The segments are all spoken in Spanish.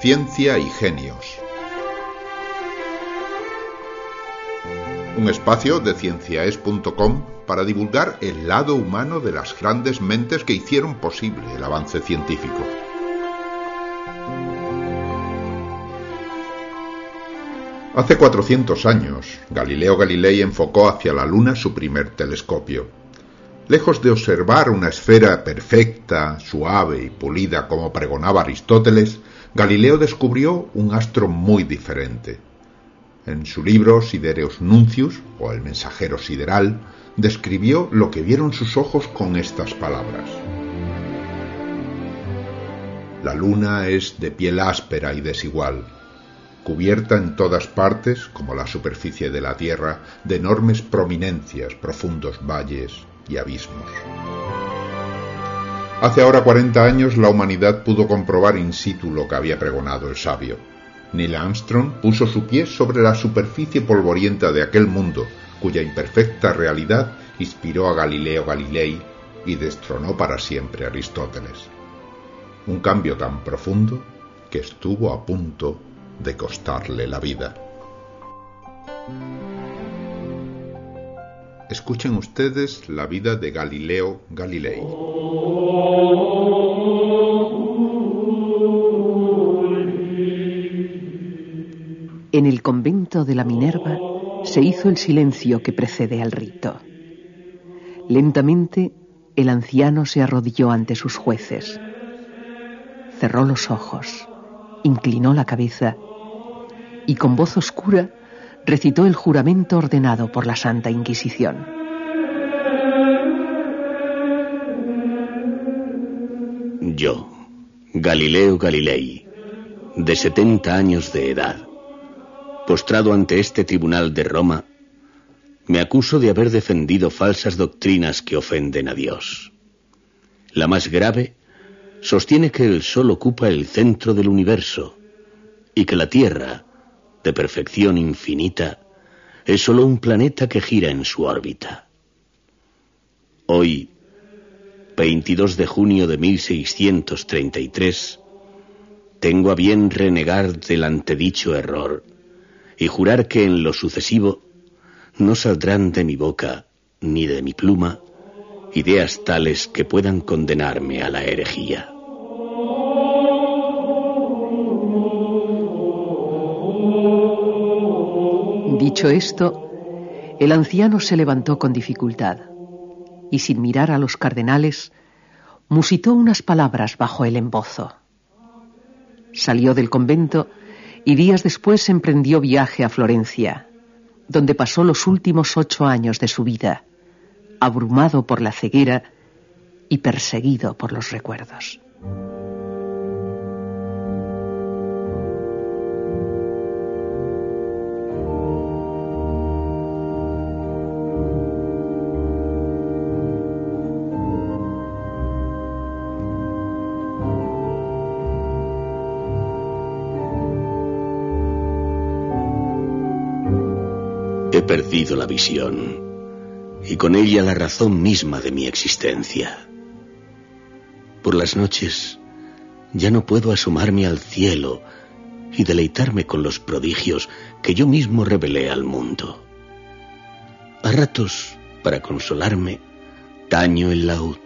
Ciencia y Genios. Un espacio de cienciaes.com para divulgar el lado humano de las grandes mentes que hicieron posible el avance científico. Hace 400 años, Galileo Galilei enfocó hacia la Luna su primer telescopio. Lejos de observar una esfera perfecta, suave y pulida como pregonaba Aristóteles, Galileo descubrió un astro muy diferente. En su libro Sidereus Nuncius, o El mensajero sideral, describió lo que vieron sus ojos con estas palabras. La luna es de piel áspera y desigual, cubierta en todas partes, como la superficie de la Tierra, de enormes prominencias, profundos valles y abismos. Hace ahora 40 años la humanidad pudo comprobar in situ lo que había pregonado el sabio. Neil Armstrong puso su pie sobre la superficie polvorienta de aquel mundo, cuya imperfecta realidad inspiró a Galileo Galilei y destronó para siempre a Aristóteles. Un cambio tan profundo que estuvo a punto de costarle la vida. Escuchen ustedes la vida de Galileo Galilei. En el convento de la Minerva se hizo el silencio que precede al rito. Lentamente el anciano se arrodilló ante sus jueces. Cerró los ojos, inclinó la cabeza y con voz oscura recitó el juramento ordenado por la Santa Inquisición. Yo, Galileo Galilei, de 70 años de edad, postrado ante este tribunal de Roma, me acuso de haber defendido falsas doctrinas que ofenden a Dios. La más grave sostiene que el Sol ocupa el centro del universo y que la Tierra, de perfección infinita, es solo un planeta que gira en su órbita. Hoy, 22 de junio de 1633, tengo a bien renegar del antedicho error y jurar que en lo sucesivo no saldrán de mi boca ni de mi pluma ideas tales que puedan condenarme a la herejía. Dicho esto, el anciano se levantó con dificultad y sin mirar a los cardenales, musitó unas palabras bajo el embozo. Salió del convento y días después emprendió viaje a Florencia, donde pasó los últimos ocho años de su vida, abrumado por la ceguera y perseguido por los recuerdos. He perdido la visión y con ella la razón misma de mi existencia. Por las noches ya no puedo asomarme al cielo y deleitarme con los prodigios que yo mismo revelé al mundo. A ratos, para consolarme, taño el laúd,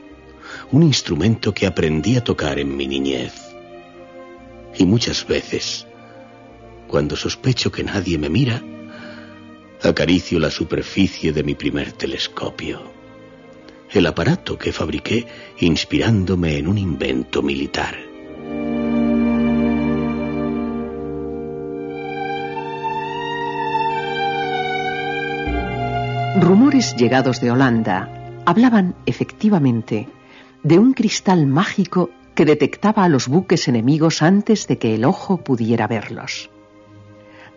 un instrumento que aprendí a tocar en mi niñez. Y muchas veces, cuando sospecho que nadie me mira, acaricio la superficie de mi primer telescopio, el aparato que fabriqué inspirándome en un invento militar. Rumores llegados de Holanda hablaban efectivamente de un cristal mágico que detectaba a los buques enemigos antes de que el ojo pudiera verlos.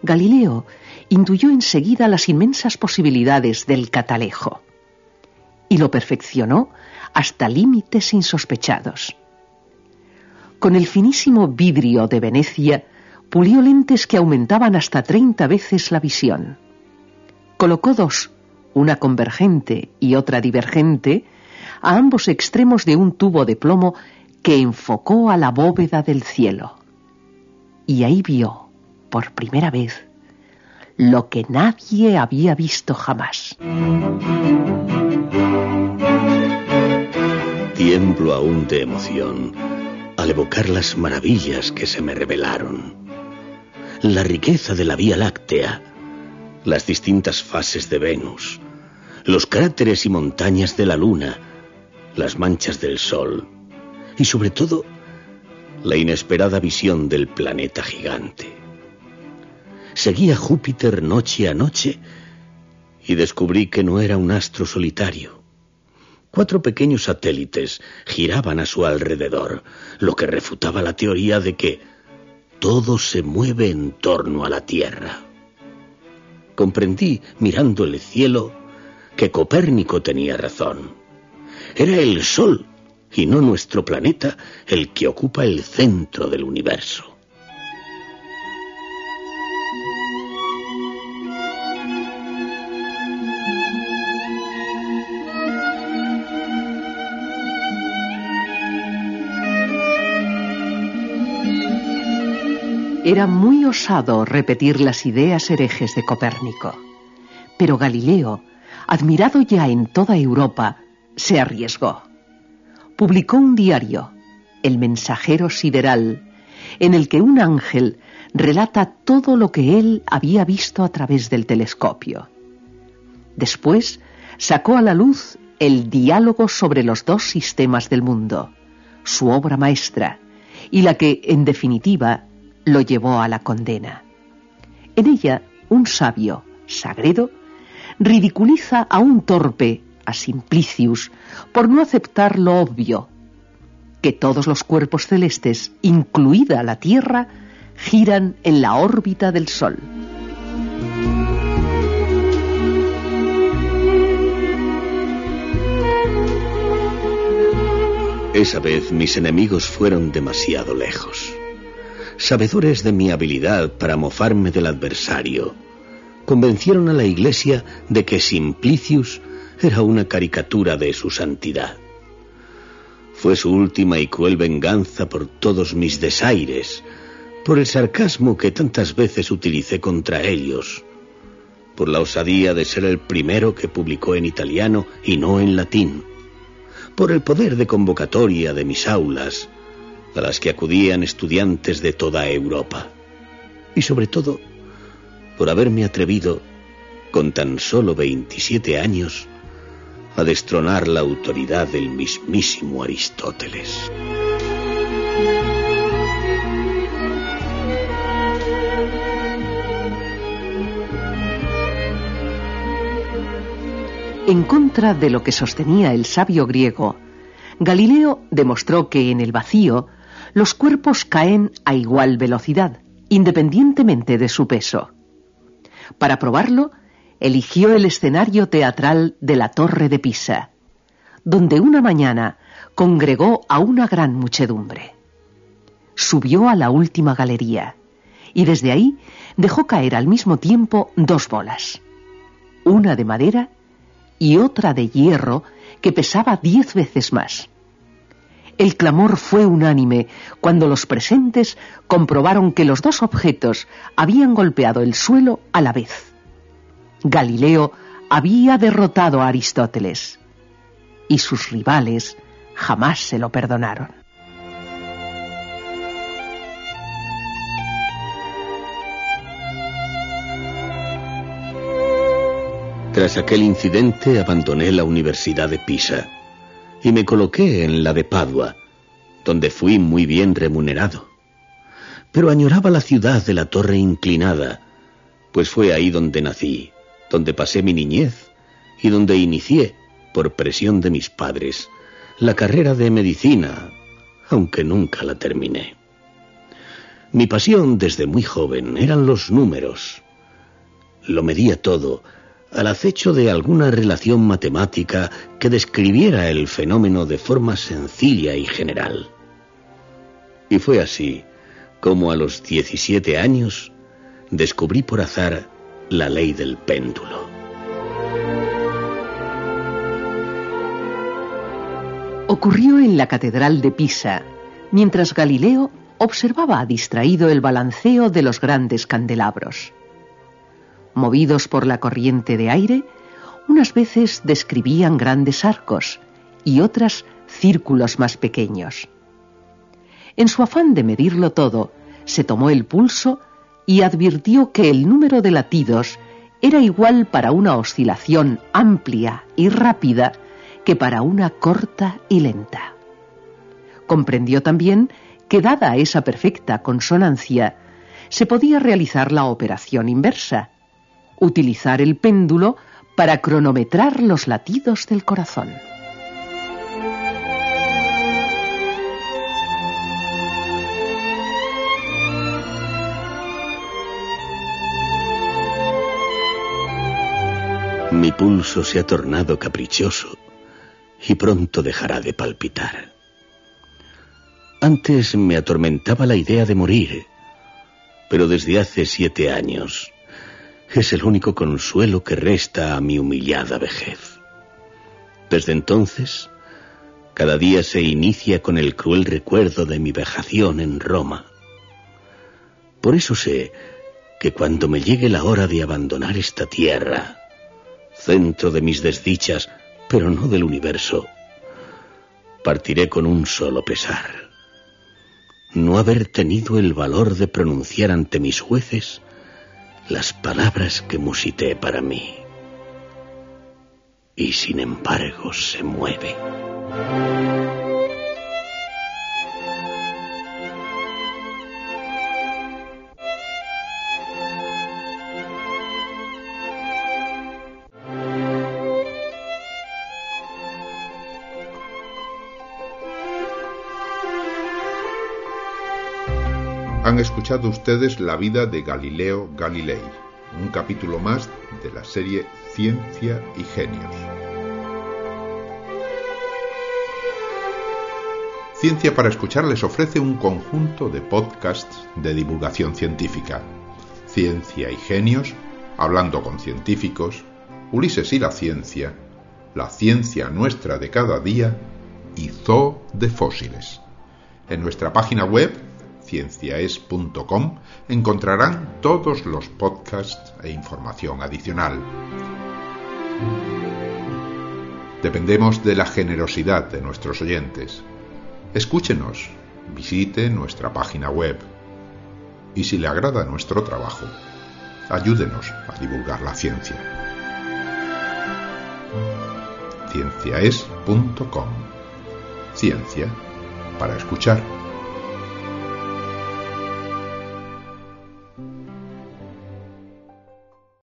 Galileo intuyó enseguida las inmensas posibilidades del catalejo y lo perfeccionó hasta límites insospechados. Con el finísimo vidrio de Venecia pulió lentes que aumentaban hasta 30 veces la visión. Colocó dos, una convergente y otra divergente, a ambos extremos de un tubo de plomo que enfocó a la bóveda del cielo. y ahí vio, por primera vez, lo que nadie había visto jamás. Tiemblo aún de emoción al evocar las maravillas que se me revelaron. La riqueza de la Vía Láctea, las distintas fases de Venus, los cráteres y montañas de la Luna, las manchas del Sol y sobre todo la inesperada visión del planeta gigante. Seguía Júpiter noche a noche y descubrí que no era un astro solitario. Cuatro pequeños satélites giraban a su alrededor, lo que refutaba la teoría de que todo se mueve en torno a la Tierra. Comprendí, mirando el cielo, que Copérnico tenía razón. Era el Sol y no nuestro planeta el que ocupa el centro del universo. Era muy osado repetir las ideas herejes de Copérnico, pero Galileo, admirado ya en toda Europa, se arriesgó publicó un diario, El Mensajero Sideral, en el que un ángel relata todo lo que él había visto a través del telescopio. Después sacó a la luz el diálogo sobre los dos sistemas del mundo, su obra maestra, y la que, en definitiva, lo llevó a la condena. En ella, un sabio, Sagredo, ridiculiza a un torpe a Simplicius por no aceptar lo obvio, que todos los cuerpos celestes, incluida la Tierra, giran en la órbita del Sol. Esa vez mis enemigos fueron demasiado lejos. Sabedores de mi habilidad para mofarme del adversario, convencieron a la Iglesia de que Simplicius era una caricatura de su santidad. Fue su última y cruel venganza por todos mis desaires, por el sarcasmo que tantas veces utilicé contra ellos, por la osadía de ser el primero que publicó en italiano y no en latín, por el poder de convocatoria de mis aulas, a las que acudían estudiantes de toda Europa, y sobre todo por haberme atrevido, con tan solo 27 años, a destronar la autoridad del mismísimo Aristóteles. En contra de lo que sostenía el sabio griego, Galileo demostró que en el vacío los cuerpos caen a igual velocidad, independientemente de su peso. Para probarlo, eligió el escenario teatral de la Torre de Pisa, donde una mañana congregó a una gran muchedumbre. Subió a la última galería y desde ahí dejó caer al mismo tiempo dos bolas, una de madera y otra de hierro que pesaba diez veces más. El clamor fue unánime cuando los presentes comprobaron que los dos objetos habían golpeado el suelo a la vez. Galileo había derrotado a Aristóteles y sus rivales jamás se lo perdonaron. Tras aquel incidente abandoné la Universidad de Pisa y me coloqué en la de Padua, donde fui muy bien remunerado. Pero añoraba la ciudad de la torre inclinada, pues fue ahí donde nací donde pasé mi niñez y donde inicié, por presión de mis padres, la carrera de medicina, aunque nunca la terminé. Mi pasión desde muy joven eran los números. Lo medía todo al acecho de alguna relación matemática que describiera el fenómeno de forma sencilla y general. Y fue así como a los 17 años descubrí por azar la ley del péndulo. Ocurrió en la Catedral de Pisa, mientras Galileo observaba distraído el balanceo de los grandes candelabros. Movidos por la corriente de aire, unas veces describían grandes arcos y otras círculos más pequeños. En su afán de medirlo todo, se tomó el pulso y advirtió que el número de latidos era igual para una oscilación amplia y rápida que para una corta y lenta. Comprendió también que dada esa perfecta consonancia, se podía realizar la operación inversa, utilizar el péndulo para cronometrar los latidos del corazón. Mi pulso se ha tornado caprichoso y pronto dejará de palpitar. Antes me atormentaba la idea de morir, pero desde hace siete años es el único consuelo que resta a mi humillada vejez. Desde entonces, cada día se inicia con el cruel recuerdo de mi vejación en Roma. Por eso sé que cuando me llegue la hora de abandonar esta tierra, centro de mis desdichas, pero no del universo, partiré con un solo pesar. No haber tenido el valor de pronunciar ante mis jueces las palabras que musité para mí. Y sin embargo se mueve. Han escuchado ustedes la vida de Galileo Galilei, un capítulo más de la serie Ciencia y Genios. Ciencia para Escuchar les ofrece un conjunto de podcasts de divulgación científica. Ciencia y Genios, hablando con científicos, Ulises y la ciencia, la ciencia nuestra de cada día y Zoo de fósiles. En nuestra página web cienciaes.com encontrarán todos los podcasts e información adicional. Dependemos de la generosidad de nuestros oyentes. Escúchenos, visite nuestra página web y si le agrada nuestro trabajo, ayúdenos a divulgar la ciencia. cienciaes.com Ciencia para escuchar.